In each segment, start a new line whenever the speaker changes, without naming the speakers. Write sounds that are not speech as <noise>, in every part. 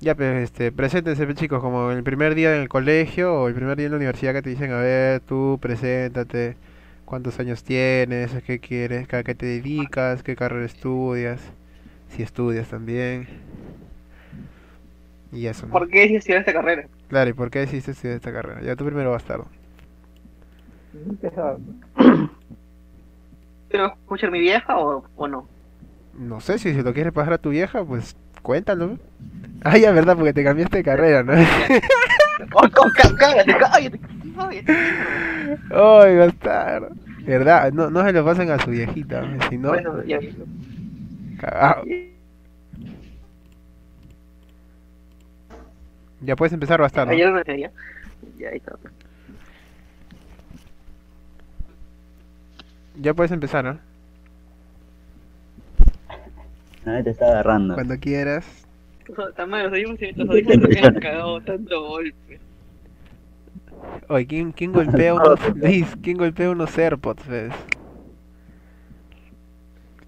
Ya, pues, este, preséntense, pues, chicos, como el primer día en el colegio o el primer día en la universidad que te dicen, a ver, tú preséntate, cuántos años tienes, qué quieres, a qué te dedicas, qué carrera estudias, si estudias también, y eso, ¿no?
¿Por qué decidí estudiar esta carrera?
Claro, ¿y por qué decidiste estudiar esta carrera? Ya tú primero bastardo.
¿Quiero escuchar mi vieja o, o no?
No sé, si se lo quieres pasar a tu vieja, pues cuéntalo. Ah, ya, verdad, porque te cambiaste de carrera, ¿no? <laughs>
Oh, cá- cállate, cállate, cállate.
Ay, bastardo. ¿Verdad? No, no se lo pasen a su viejita, si no,
Bueno, ya.
cagao. Ya puedes empezar bastardo.
Ayer me. Ya ahí está.
Ya puedes empezar, ¿no?
Nadie te está agarrando.
Cuando quieras.
También los audífonos los audífonos me han cagado tanto golpe.
Oye, ¿quién, quién golpea <laughs> unos... Luis, ¿quién golpea unos AirPods, pues?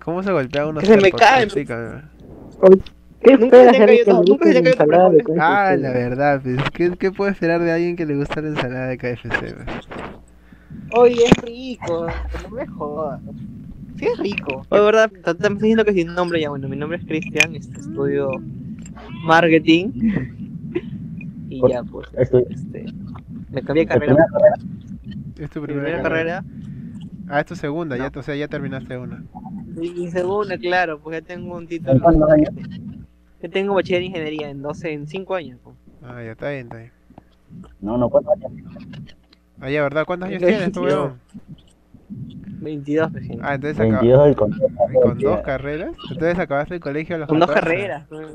¿Cómo se golpea unos
Que se me
AirPods?
caen.
Explícame.
¿Qué
Nunca
esperas
se
que
caído- nunca se
ensalada de KFC?
Ah, la verdad, pues. ¿Qué, qué puede esperar de alguien que le gusta la ensalada de KFC, pues?
Oye, es rico, no me jodas. Sí, es rico. Oye, verdad, me estás diciendo que sin nombre ya. Bueno, mi nombre es Cristian, este, estudio marketing. <laughs> Y ya, pues, este. Me cambié de
¿tu
carrera.
primera carrera?
Es tu primera,
primera
carrera.
carrera.
Ah, es tu segunda, ya, o sea, ya terminaste una.
Mi segunda, claro, pues ya tengo un
¿En
título.
cuántos años?
Yo tengo bachiller en ingeniería en 12, en 5 años. pues.
Ah, ya está bien, está bien.
No, no, ¿cuántos años?
Ah, ya, ¿verdad? ¿Cuántos años <laughs> tienes tú,
22.
weón?
22 recién.
Ah, entonces acabas
22 del contexto.
con dos carreras. Entonces acabaste el colegio a los
Con dos
14.
carreras. pues.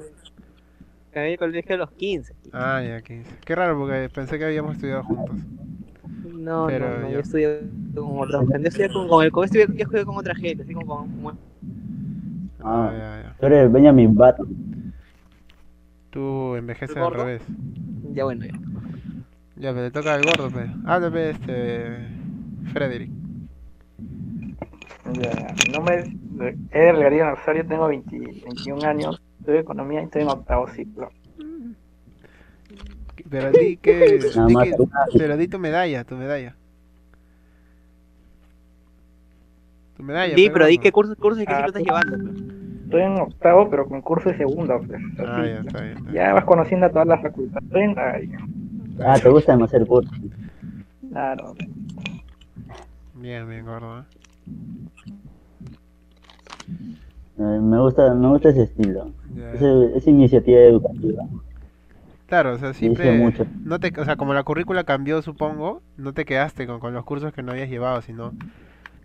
Acabé el colegio a los 15.
Ah, ya, 15. Qué raro, porque pensé que habíamos estudiado juntos.
No,
Pero
no, no,
ya.
yo estudié con otra gente. Yo estudié con, con el con, estudié, yo estudié con otra gente, así como con.
Ah,
Ah.
ya, ya.
Tú eres Benjamin Button.
Tú envejeces
¿El
al revés.
Ya bueno, ya.
Ya, pero le toca al gordo, pues. Háblame, este. Frederick.
Ya, Mi nombre es Eder García Nazario, tengo 20 21 años, estudio economía y estoy en octavo ciclo.
Pero di que. <laughs> Di que- pero di tu medalla, tu medalla. Tu medalla.
Di,
pues,
pero di
gordo.
qué cursos, cursos y qué
Ah,
ciclo estás llevando. pues.
Estoy en octavo, pero con curso de segundo. Pues,
Ah,
así.
ya, está bien. está bien.
Ya vas conociendo a todas las facultades. Estoy en la-
Ah, te gustan hacer cursos.
Claro.
Bien, bien, gordo. ¿eh?
Eh, me gusta, me gusta ese estilo. Ese- esa iniciativa educativa.
Claro, o sea, siempre.
mucho.
No te, o sea, como la currícula cambió, supongo, no te quedaste con, con los cursos que no habías llevado, sino.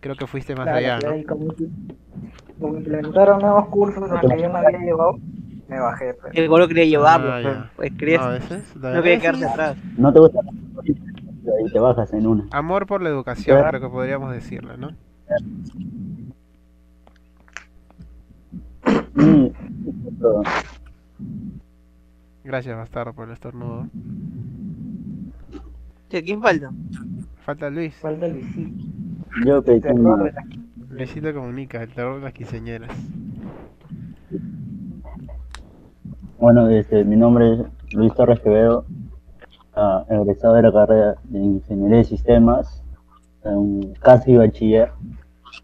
Creo que fuiste más
Claro,
allá, ¿no?
como, como implementaron nuevos cursos en los que yo no había llevado, me bajé. Pues.
El gordo quería llevarlo,
Ah,
pues, pues, quería-
No, a veces. la
no
verdad,
quería quedarse atrás.
No te gusta y te bajas en una.
Amor por la educación,
Claro.
creo que podríamos decirlo, ¿no? Gracias, bastardo, por el estornudo.
Che, ¿Quién falta?
Falta Luis.
Falta Luisito.
yo que tengo,
de
Luisito comunica, el terror de las quinceañeras.
bueno, este, mi nombre es Luis Torres Quevedo, ah, egresado de la carrera de Ingeniería de Sistemas, um, casi bachiller,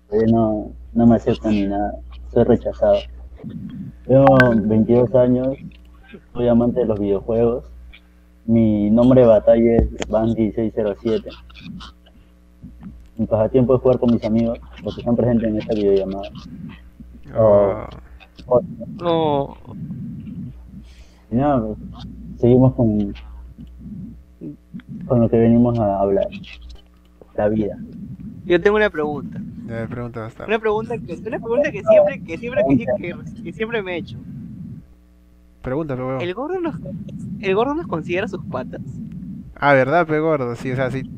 pero no, no me aceptan ni nada, soy rechazado. Tengo 22 años, soy amante de los videojuegos, mi nombre de batalla es Bandy607. Mi pasatiempo es jugar con mis amigos, los que están presentes en esta videollamada.
Oh,
No.
Y nada, pues, seguimos con, con lo que venimos a hablar, la vida.
Yo tengo una pregunta.
ya me pregunta bastardo.
Una pregunta que, una pregunta que siempre, que siempre, que, que- que siempre me he hecho.
Pregúntalo, weón.
¿El gordo nos, el gordo nos considera sus patas?
Ah, ¿verdad, pe gordo? Sí, o sea, si,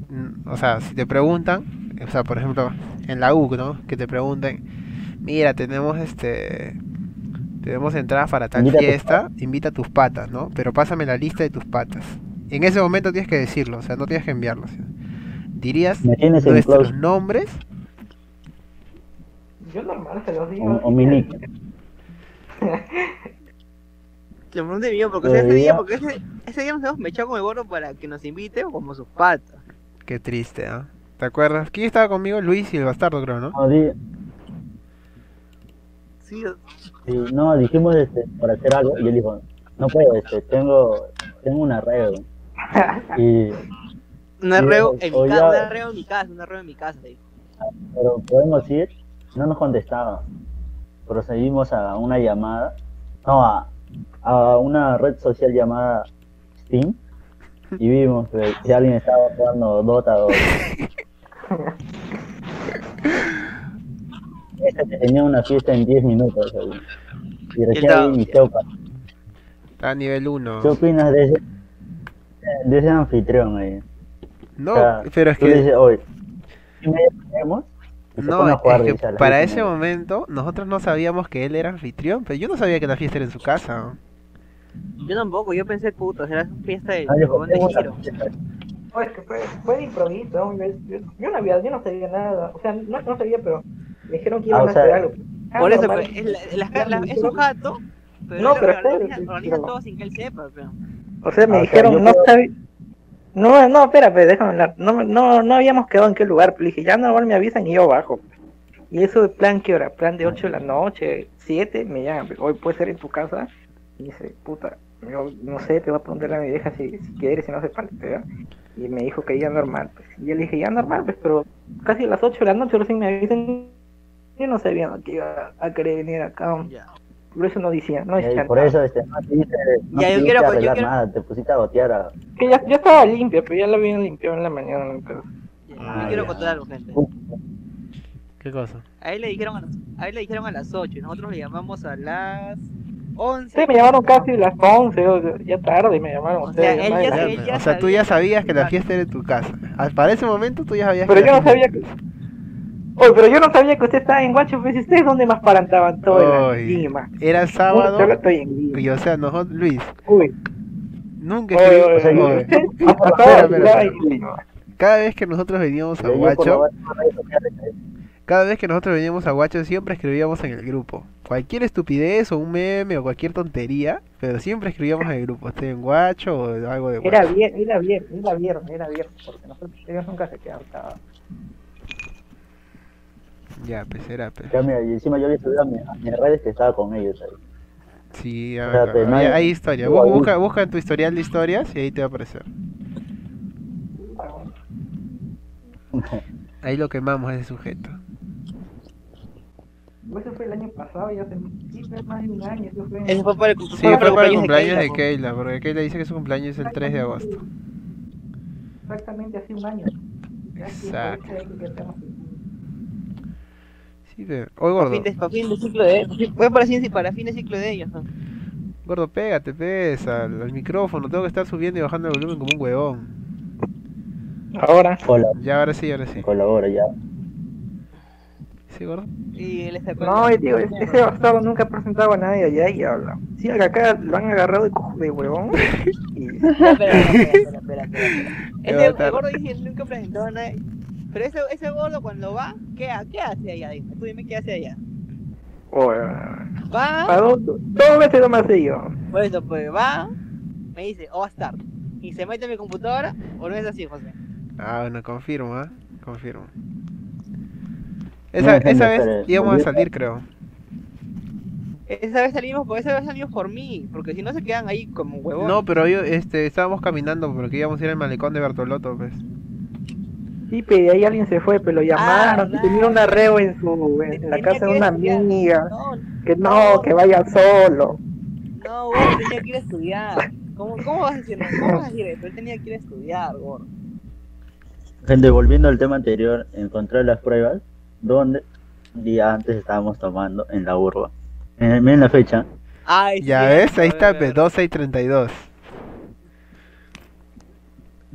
o sea, si te preguntan, o sea, por ejemplo, en la U, ¿no? Que te pregunten, mira, tenemos este, tenemos entradas para tal
Invita a tus
fiesta, invita a tus patas, ¿no? Pero pásame la lista de tus patas. En ese momento tienes que decirlo, o sea, no tienes que enviarlo. ¿sí? Dirías
Me tienes en
nuestros nombres,
Yo normal se los digo.
o, o mi nick.
Le pregunté mío, porque o ese día, porque ese, ese día nos hemos mechado con el gordo para que nos invite como sus patas.
Qué triste, ¿ah? ¿Te acuerdas? ¿Quién estaba conmigo? Luis y el bastardo, creo, ¿no?
No, di-
Sí,
sí, no, dijimos este, para hacer algo y él dijo, no puedo, este, tengo, tengo un arreo. <laughs> Y,
un arreo en mi casa, un arreo en mi casa, un arreo en mi casa.
pero podemos ir, no nos contestaba. Procedimos a una llamada, no, a, a una red social llamada Steam y vimos que, alguien estaba jugando Dota 2. Este que tenía una fiesta en 10 minutos. ahí. Y recién
estaba-
ahí inicié pa-
Está a nivel 1.
¿Qué opinas de ese, de ese anfitrión ahí?
No,
O sea,
pero es que... No, es que para ese momento nosotros no sabíamos que él era anfitrión, pero yo no sabía que la fiesta era en su casa.
Yo tampoco, yo pensé, puta, será una fiesta de
Ah, yo
de giro.
fiesta.
Pues que fue, fue de improviso, yo, yo, yo no había, yo no sabía nada, o sea, no, no sabía, pero me dijeron que
Ah,
iban a
sea,
hacer algo. Ah,
Por eso,
normal.
pues, es, la- la- la- es un jato, pero
No, pero
organiza,
espérate,
organiza
pero-
todo sin que él sepa, pero.
O sea, me
Ah, o sea,
dijeron, no sabía. No, no, espérate, déjame hablar. No, no, no habíamos quedado en qué lugar. Le dije, ya normal me avisan y yo bajo. Y eso de plan, ¿qué hora? Plan de 8 de la noche, 7, me llaman. Hoy puede ser en tu casa. Y dice, puta, yo no sé, te voy a preguntar a mi vieja si, quieres, si no hace falta. Y me dijo que ya normal. Pues. Y yo le dije, ya normal, pues, pero casi a las 8 de la noche recién me avisan. Yo no sabía que iba a querer venir acá.
Ya.
Por eso no decía, no decía
por
nada.
eso este, no te hice, no
Ya,
te
yo quiero- yo
arreglar
quiero-
nada, te pusiste a gotear a...
Que ya, ya estaba limpia, pero ya la habían limpiado en la mañana. entonces.
Ya,
Ah,
yo quiero contar algo, gente.
¿Qué cosa?
A él le dijeron a, las- a él le dijeron a las 8 y nosotros le llamamos a las 11.
Sí, me llamaron casi a las 11, o sea, ya tarde me llamaron.
O
ustedes,
sea, ya ya
o sea, tú ya sabías que la fiesta era en tu casa. Ah, Para ese momento tú ya sabías
Pero
que
yo no sabía que... Oye, pero yo no sabía que usted estaba en Guacho, pues ustedes dónde más parantaban todo
Oy,
en Lima.
Era sábado
Yo estoy en Lima.
y o sea, nosotros, Luis,
Uy,
nunca. Cada vez que nosotros veníamos a Guacho, cada vez que nosotros veníamos a Guacho siempre escribíamos en el grupo. Cualquier estupidez o un meme o cualquier tontería, pero siempre escribíamos en el grupo. Estoy en Guacho o algo de
Era
Guacho.
bien, era bien, era viernes, era viernes, porque nosotros, ellos nunca se quedaban.
Ya, pues era, pues.
Ya, mira, y encima yo le subí a, mi- a mis redes que estaba con ellos ahí.
Sí,
O sea,
acuerdo.
que no
Hay-
hay-
historia.
igual,
Bu- Busca, busca en tu historial de historias y ahí te va a aparecer. <laughs> Ahí lo quemamos a ese sujeto.
Eso fue el año pasado, ya hace más de un año. Eso fue,
Ese fue para el,
Sí, fue para el cumpleaños de
Keila,
Keila, porque Keila dice que su cumpleaños es el 3 de agosto.
Exactamente hace un año.
Exacto.
Que
pero... Oye,
Para
gordo,
fin, de, para fin de ciclo de Fue para, para fin de ciclo de ellos. ¿no?
gordo, pégate, pes, al, al micrófono. Tengo que estar subiendo y bajando el volumen como un huevón.
Ahora,
Cola,
Ya, ahora sí, ahora sí.
colabora ya.
¿Sí, gordo?
Y él está con-
no, digo, ese bastardo nunca ha presentado a nadie allá y habla. Sí, acá lo han agarrado de cojo de huevón. <laughs> Y
espera, espera, espera, <laughs> el gordo dice que nunca presentó a nadie. Pero ese, ese gordo cuando va, ¿qué, ha- ¿qué hace allá? Dime, tú dime qué hace allá.
Oye,
Va,
¿para dos, dos veces me hace yo.
por eso, pues va, me dice, oh, start. Y se mete en mi computadora, o no es así, José.
Ah, bueno, confirmo, ¿ah? Confirmo.
No,
Esa, esa vez íbamos a salir, creo.
Esa vez salimos, por esa vez salimos por mí, porque si no se quedan ahí como huevón.
No, pero yo, este, estábamos caminando porque íbamos a ir al malecón de Bertolotto, pues.
Sí, pero ahí alguien se fue, pero lo llamaron,
Ah,
tenía un arreo en su en la casa de una
estudiar.
amiga,
No,
que no, que vaya solo.
no, gordo, tenía que ir a estudiar. ¿Cómo, cómo vas a decir, cómo vas a decir eso? Él tenía que ir a estudiar, gordo.
Gente, volviendo al tema anterior, encontré las pruebas donde un día antes estábamos tomando en la urba. Eh, miren la fecha,
Ay,
Ya
sí,
ves, ahí está,
ver,
pues, 12 y 32.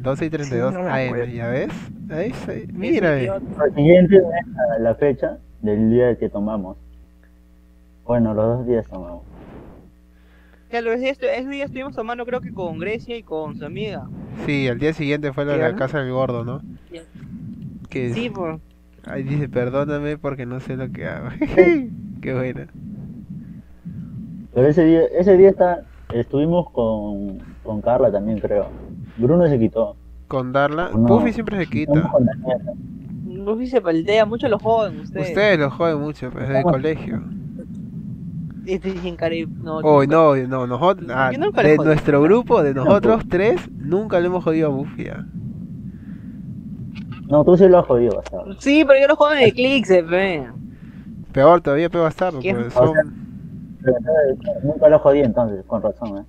12 y 32
Sí, no
AM. ¿ya ves? Ahí, mira,
la siguiente es la, la fecha del día que tomamos. Bueno, los dos días tomamos.
Ya, lo ese, ese día estuvimos tomando creo que con Grecia y con su amiga.
Sí, al día siguiente fue la
¿Ya?
casa del gordo, ¿no?
Ya.
Que
Sí, pues.
ahí dice, perdóname porque no sé lo que hago. <laughs> Qué buena.
Pero ese día, ese día está, estuvimos con, con Carla también, creo. Bruno se quitó.
Con Darla.
No.
Puffy siempre se quita.
Luffy se paltea mucho los joven, ustedes.
Ustedes lo joden mucho, pues, desde el colegio.
Este sin cari- no,
Oh, no, no, nosotros, ah, de nuestro grupo, de nosotros tres, nunca le hemos jodido a Buffy.
No, tú sí lo has jodido bastante.
Sí, pero yo los joven de Clix, ve.
Peor todavía, peor bastardo, pues,
O sea, eh, Nunca lo jodí entonces, con razón, ¿eh?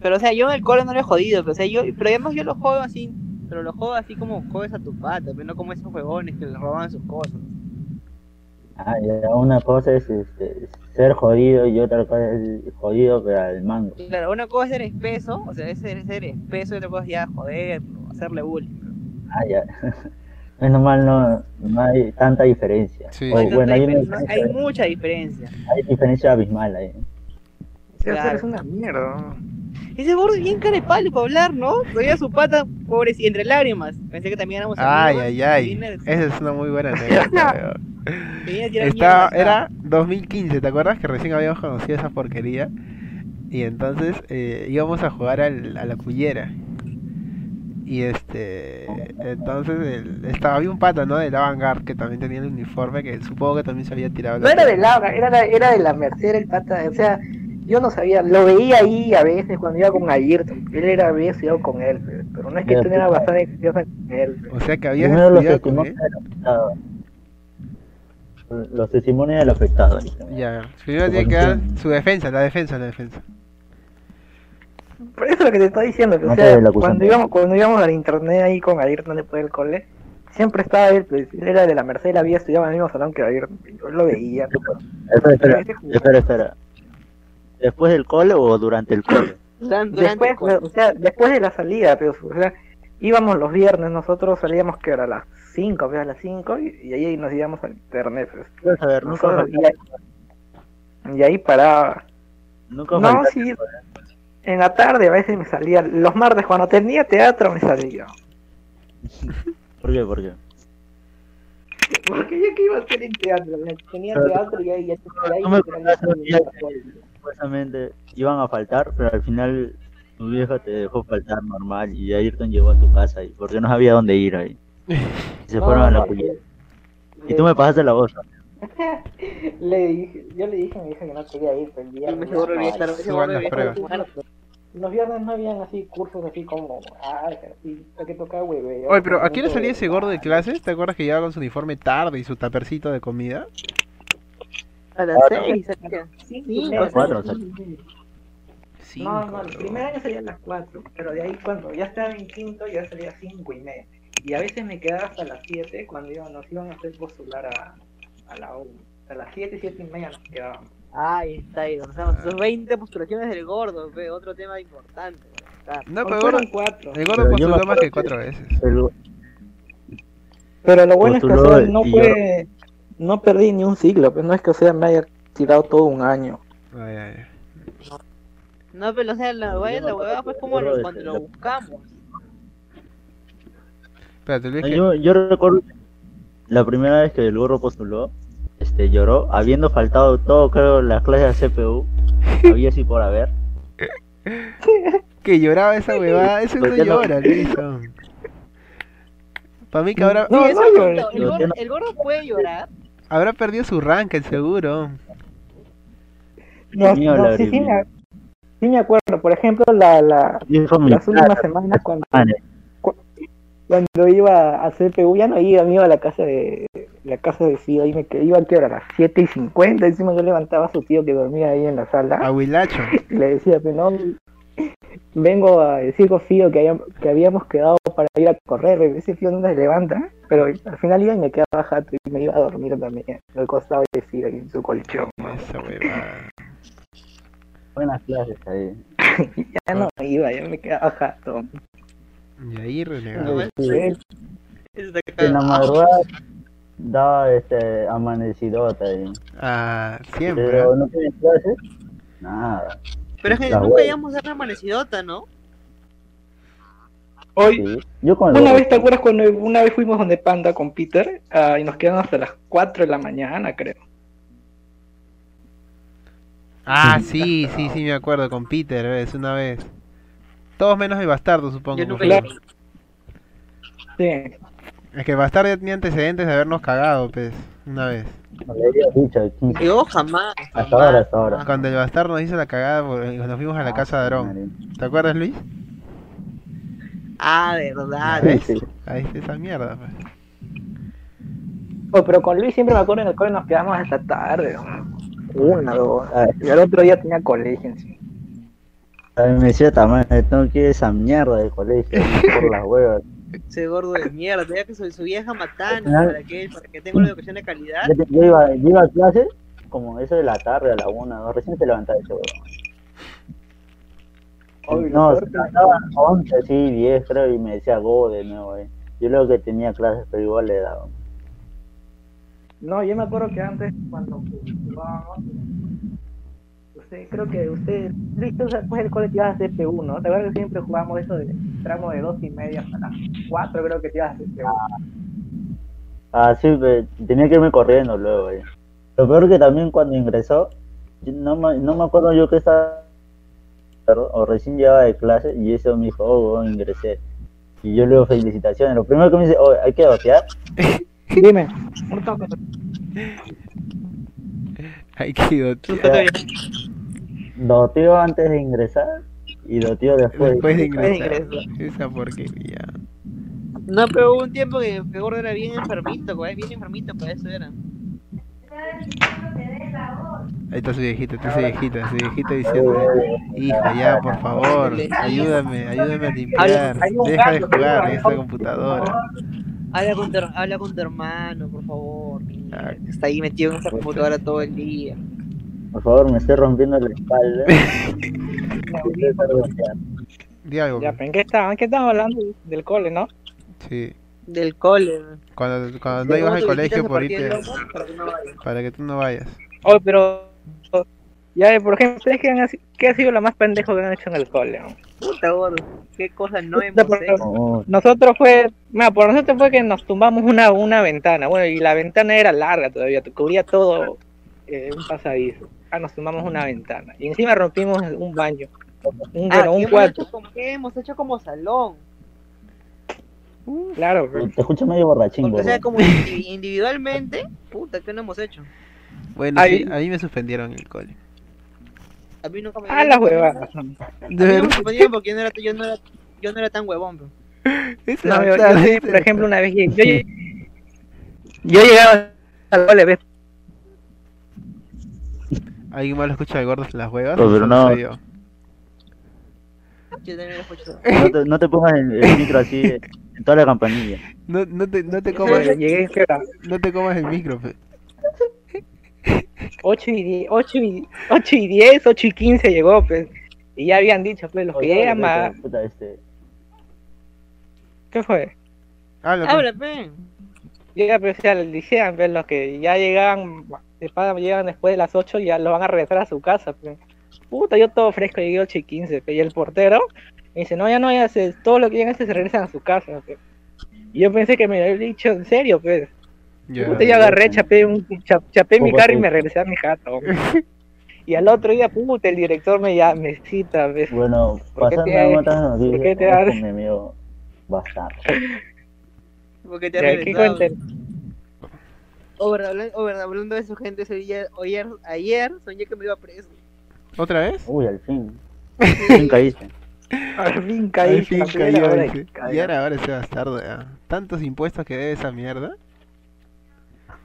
Pero, o sea, yo en el cole no le he jodido, pero, o sea, yo, pero además yo los juego así, pero los juego así como juegas a tu pata, pero no como esos huevones que le roban sus cosas.
Ah, ya, una cosa es este, ser jodido y otra cosa es jodido pero al mango.
Claro, una cosa es ser espeso, o sea, es ser, ser espeso y otra cosa es ya joder, hacerle bullying.
Ah, ya. <laughs> Menos mal no, no hay tanta diferencia.
Sí.
O,
Hay,
bueno, hay una
diferencia, hay mucha diferencia.
hay diferencia abismal ahí.
Sí, o sea,
Claro.
es una mierda.
Ese gordo es bien cara de palo para hablar, ¿no? Todavía su pata, pobre, y entre lágrimas. Pensé que también éramos
Ay,
amigos,
ay, ay. Esa es una muy buena <laughs> anécdota, Estaba, era 2015, ¿te acuerdas que recién habíamos conocido esa porquería? Y entonces eh, íbamos a jugar al- a la cullera. Y este, entonces el- estaba, había un pata, ¿no? Del Avangard que también tenía el uniforme, que supongo que también se había tirado.
No
la
era de
pelota.
Laura, era, la- era de la Merced el pata. O sea, yo no sabía, lo veía ahí a veces cuando iba con Ayrton. Él era, había estudiado con él, pero, pero no es que tuviera
puta.
bastante confianza con él. pero.
O sea que habías
Primero los
estudiado con él.
afectado. Los testimonios del afectado.
Ya, primero tiene que dar su defensa, la defensa, la defensa.
Por eso es lo que te estoy diciendo, que, o
No
sea, cuando íbamos, cuando íbamos al internet ahí con Ayrton después del cole, siempre estaba él, pues, él era de la Merced, él había estudiado en el mismo salón que Ayrton, yo lo veía.
Espera, espera, espera. ¿Después del cole o durante el cole? <clears throat>
Durante- durante el
Después,
cole.
o sea, después de la salida, pero, o sea, íbamos los viernes, nosotros salíamos que era a las 5, pues, a las 5, y, y ahí nos íbamos al internet, pues.
Saber, nunca
Nosotros- y, ahí, y ahí paraba.
Nunca
No, sí, en la tarde a veces me salía, los martes cuando tenía teatro me salía. <laughs>
¿Por qué? ¿Por qué?
Porque yo que iba a hacer en teatro, tenía teatro y ahí ya
no me Supuestamente iban a faltar, pero al final tu vieja te dejó faltar normal y Ayrton llegó a tu casa y porque no sabía dónde ir ahí. Y <laughs> se
No,
fueron a la
no, le-
Y tú me pasaste la voz. <laughs>
le dije, yo le dije a mi hija que no quería ir, pero el viernes.
me seguro que
no,
muerto.
Los viernes no habían así cursos así como, ah, así, que tocar.
Oye, pero ¿a hora
Momento
salía ese gordo de clases? ¿Te acuerdas que llegaba con su uniforme tarde y su tapercito de comida?
A las
Ah,
6,
Sí,
Sí,
sí,
a
cuatro,
sí,
o sea.
sí.
Sí.
No, no, el primer año salía a las 4, pero de ahí cuando ya estaba en quinto ya salía a 5 y media. Y a veces me quedaba hasta las 7 cuando iban- nos iban a hacer postular a, a la U. A las 7, 7 y media nos quedábamos.
Ahí está, ahí, o sea, sus 20 postulaciones del gordo, ve, otro tema importante.
No, pero el
Fueron 4.
el gordo
Pero
postuló más que
que-
cuatro veces.
El-
Pero lo bueno es que no fue, no perdí ni un siglo, pues no es que o sea me haya tirado todo un año.
Ay, ay, ay.
No, pero o sea, la hueá, la hueá fue como lo- cuando lo buscamos.
Espérate, Luis,
No,
que-
Yo, yo recuerdo la primera vez que el gorro postuló, este lloró, habiendo faltado todo, creo, las clases de CPU, <laughs> había así por haber.
que lloraba esa huevada, <laughs> eso no
¿Por qué no?
llora. Para mí que habrá,
No, no
cierto, el, gordo, el gordo puede llorar.
Habrá perdido su rank, el seguro.
No, no, sí, sí, me, sí me acuerdo, por ejemplo, la, la, las últimas semanas cuando,
madre.
cuando iba a CPU, ya no iba, me iba a la casa de la casa de Fido y me iba que era a las 7 y 50, encima yo levantaba a su tío que dormía ahí en la
A
sala
Huilacho.
y <laughs> le decía, pero no, vengo a decir con Fido que, que habíamos quedado para ir a correr, ese Fido no se levanta, pero al final iba y me quedaba jato y me iba a dormir también al costado de ahí en su colchón.
Esa <laughs>
buenas clases ahí. <laughs>
ya no iba, ya me quedaba jato.
Y ahí renegado.
Sí,
está
En la madrugada daba este amanecidota ahí.
Ah, siempre.
Pero no tiene clases, nada.
Pero es que
La
nunca íbamos a la amanecidota, ¿no?
Hoy,
Sí. Yo
Una vez, ¿te acuerdas cuando una vez fuimos donde Panda con Peter? Ah, y nos quedan hasta las 4 de la mañana, creo.
Ah, sí, sí, sí, me acuerdo, con Peter, ¿ves? Una vez. Todos menos el bastardo, supongo.
Sí.
Es que el bastardo ya tenía antecedentes de habernos cagado, pues, una vez.
No le había dicho el 15.
Yo jamás.
Hasta ahora, hasta ahora.
Cuando el bastardo nos hizo la cagada por- cuando fuimos a la casa de Aarón. ¿Te acuerdas, Luis?
Ah, verdad.
¿Ves?
Sí.
Ahí está esa mierda, pues.
Oh, pero con Luis siempre me acuerdo en el cole nos quedamos hasta tarde. Una, dos. Y al otro día tenía colegio encima.
A mí me decía también, tengo que ir a esa mierda de colegio <laughs> por las huevas.
Ese gordo de mierda. Tenía que su, su vieja matando para que, para que tenga una educación de calidad.
Yo, yo iba, yo iba a clase como eso de la tarde a la una, ¿no? recién se levantaba ese huevón.
Lo
No, a 11, sí, 10 creo, y me decía go de nuevo, eh. Yo luego que tenía clases, pero igual le daba.
No, yo me acuerdo que antes cuando jugábamos, usted, creo que usted, Luis, tú después del cole te ibas a hacer P1, ¿no? ¿Te acuerdas que siempre jugábamos eso de tramo de dos y media hasta las cuatro, creo que te ibas a hacer P1?
Ah, sí, tenía que irme corriendo luego, eh. Lo peor que también cuando ingresó, no me, no me acuerdo yo que estaba o recién llegaba de clase y eso me dijo, oh, weón, ingresé. Y yo le digo felicitaciones. Lo primero que me dice, oh, hay que dotear. <laughs>
Dime, un toque.
Ay, qué idiota.
Doteo antes de ingresar y doteo después.
Después de
Después de
ingresar.
ingresar.
Esa porquería.
No, pero hubo un tiempo que, que gordo era bien enfermito, güey. Bien enfermito, para eso era.
Ahí está su viejita, está su viejita, su viejita diciendo, hija, ya, por favor, ayúdame, ayúdame a limpiar, deja de jugar en esta computadora.
Habla con, tu, habla con tu hermano, por favor. Está ahí metido en esa computadora todo el día.
Por favor, me estoy rompiendo la espalda. Quiero estar doteando.
Di algo.
Ya, pero ¿en qué estaban? ¿En qué estaban hablando? Del cole, ¿no?
Sí.
Del cole.
Cuando, cuando no ibas al colegio por irte,
para que
tú no vayas.
Oh, pero. Ya, por ejemplo, ¿ustedes qué, han, qué ha sido lo más pendejo que han hecho en el cole?
Puta gordo. Qué cosas no hemos
por-
hecho.
Oh,
Nosotros fue, mira, por nosotros fue que nos tumbamos una, una ventana, bueno, y la ventana era larga todavía, cubría todo eh, un pasadizo. Ah, nos tumbamos una ventana. Y encima rompimos un baño. Un,
Ah,
bueno,
¿qué
un
hemos
cuarto,
hecho como- ¿Qué hemos hecho como salón?
claro. pues.
te escucho medio borrachín,
o sea, como indi- individualmente, puta, ¿qué no hemos hecho?
Bueno,
Ahí-
sí, a mí me suspendieron el cole.
A mí nunca me
Ah, las huevadas.
De verdad.
suspendieron porque yo no era, yo no era, yo no era tan huevón. bro.
No, yo, yo por ejemplo, una vez yo, <laughs> llegué- yo llegaba al cole, ¿ves?
¿Alguien más lo escucha de gordos en las huevas?
No,
¿O
pero no.
soy yo?
Yo también lo escucho. <laughs>
No te, no te pongas el, el micro así en toda la campanilla.
No, no te, no te comas,
llegué,
no te comas el micro, pe.
8 y 10, 8 y, 8 y 10, 8 y 15 llegó, pues. Y ya habían dicho, pues, los que
puta,
más...
puta, este,
¿Qué fue?
Habla, pe.
Llega, pues, o sea, decían, pues, los que ya paga, llegan después de las 8, ya lo van a regresar a su casa, pues. Puta, yo todo fresco, llegué 8 y 15, pues, y el portero me dice, no, ya no, ya se, todo lo que llegan se regresan a su casa, pues. Y yo pensé que me había dicho en serio, pues.
Ya.
Puta, yo agarré, chapé, un, cha- chapé mi carro y me regresé a mi jato. <laughs> Y al otro día, puta, el director me, ya, me cita, pues.
Bueno,
¿Por qué
pasando
te
a otras
por
noticias,
qué te
con mi amigo Bastardo. <laughs>
Porque te ha
Ya, ¿qué
regresado. hablando de su gente, ese día, ayer, ayer soñé que me iba preso.
¿Otra vez?
Uy, al fin. Al fin caíste.
Al fin
Al
caí,
fin
la primera
cayó,
hora
dice.
que caí.
Y ahora, ahora ese bastardo, ya. Tantos impuestos que debe esa mierda.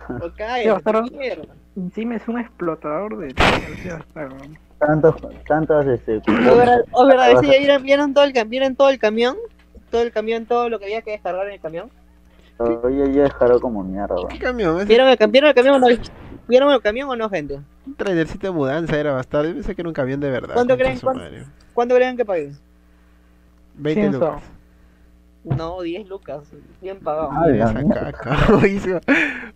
O
Sí,
cállate,
bastardo.
mierda.
Encima es un explotador de...
Tantos, tantos, este, <clears throat>
O verdad, o verdad, ese día vieron, vieron todo el cam- vieron todo el camión, todo el camión, todo lo que había que descargar en el camión.
Oye, ya dejaron como mierda.
¿Qué camión? Ese
¿Vieron el, cam- vieron el camión o no? ¿Vieron el camión o no, gente?
un trailercito de mudanza era bastardo. Yo pensé que era un camión de verdad.
¿Cuánto creen? ¿Cuánto? ¿Cuánto creen que pagué?
20
Cien
lucas.
No, 10 lucas, bien pagado.
Ah. <laughs>
Hoy,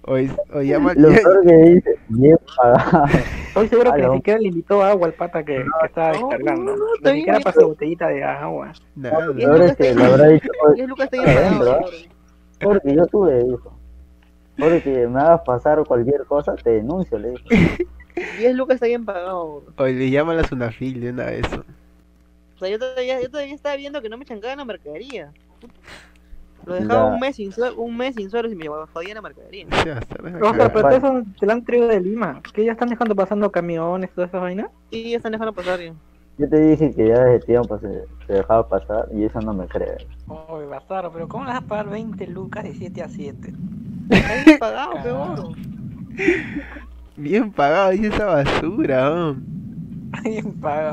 hoy, hoy llama.
Lo peor que dice, bien pagado. <laughs>
Estoy seguro que ni siquiera le invitó agua al pata que, que estaba
no,
descargando.
no, no,
Ni siquiera pasó botellita de agua.
Nada.
Lo peor es que le habrá dicho, oye,
10 lucas está bien pagado.
Adentro, porque yo tuve, dijo. Porque me hagas pasar cualquier cosa, te denuncio, le dijo.
10 lucas está bien pagado.
Oye, le llaman la Sunafil de una vez. ¿no?
O sea, yo todavía, yo todavía estaba viendo que no me chancaban la mercadería. Lo dejaba
Ya.
un mes sin sueldo, un mes sin sueldo y me jodían la mercadería.
La
Oscar, pero ustedes son del antrio de Lima. ¿Que ya están dejando pasando camiones, todas esas vainas?
Y ya están dejando pasar ya.
Yo te dije que ya desde tiempo se, se dejaba pasar y eso no me cree.
Oye, Bastardo, pero ¿cómo le vas a pagar 20 lucas de 7 a 7?
Está bien pagado, <laughs> peor.
Bien pagado, dice esa basura. ¿no?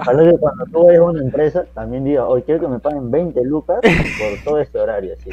Ojalá que cuando tú vayas a una empresa también diga, hoy quiero que me paguen 20 lucas por todo este horario. Así.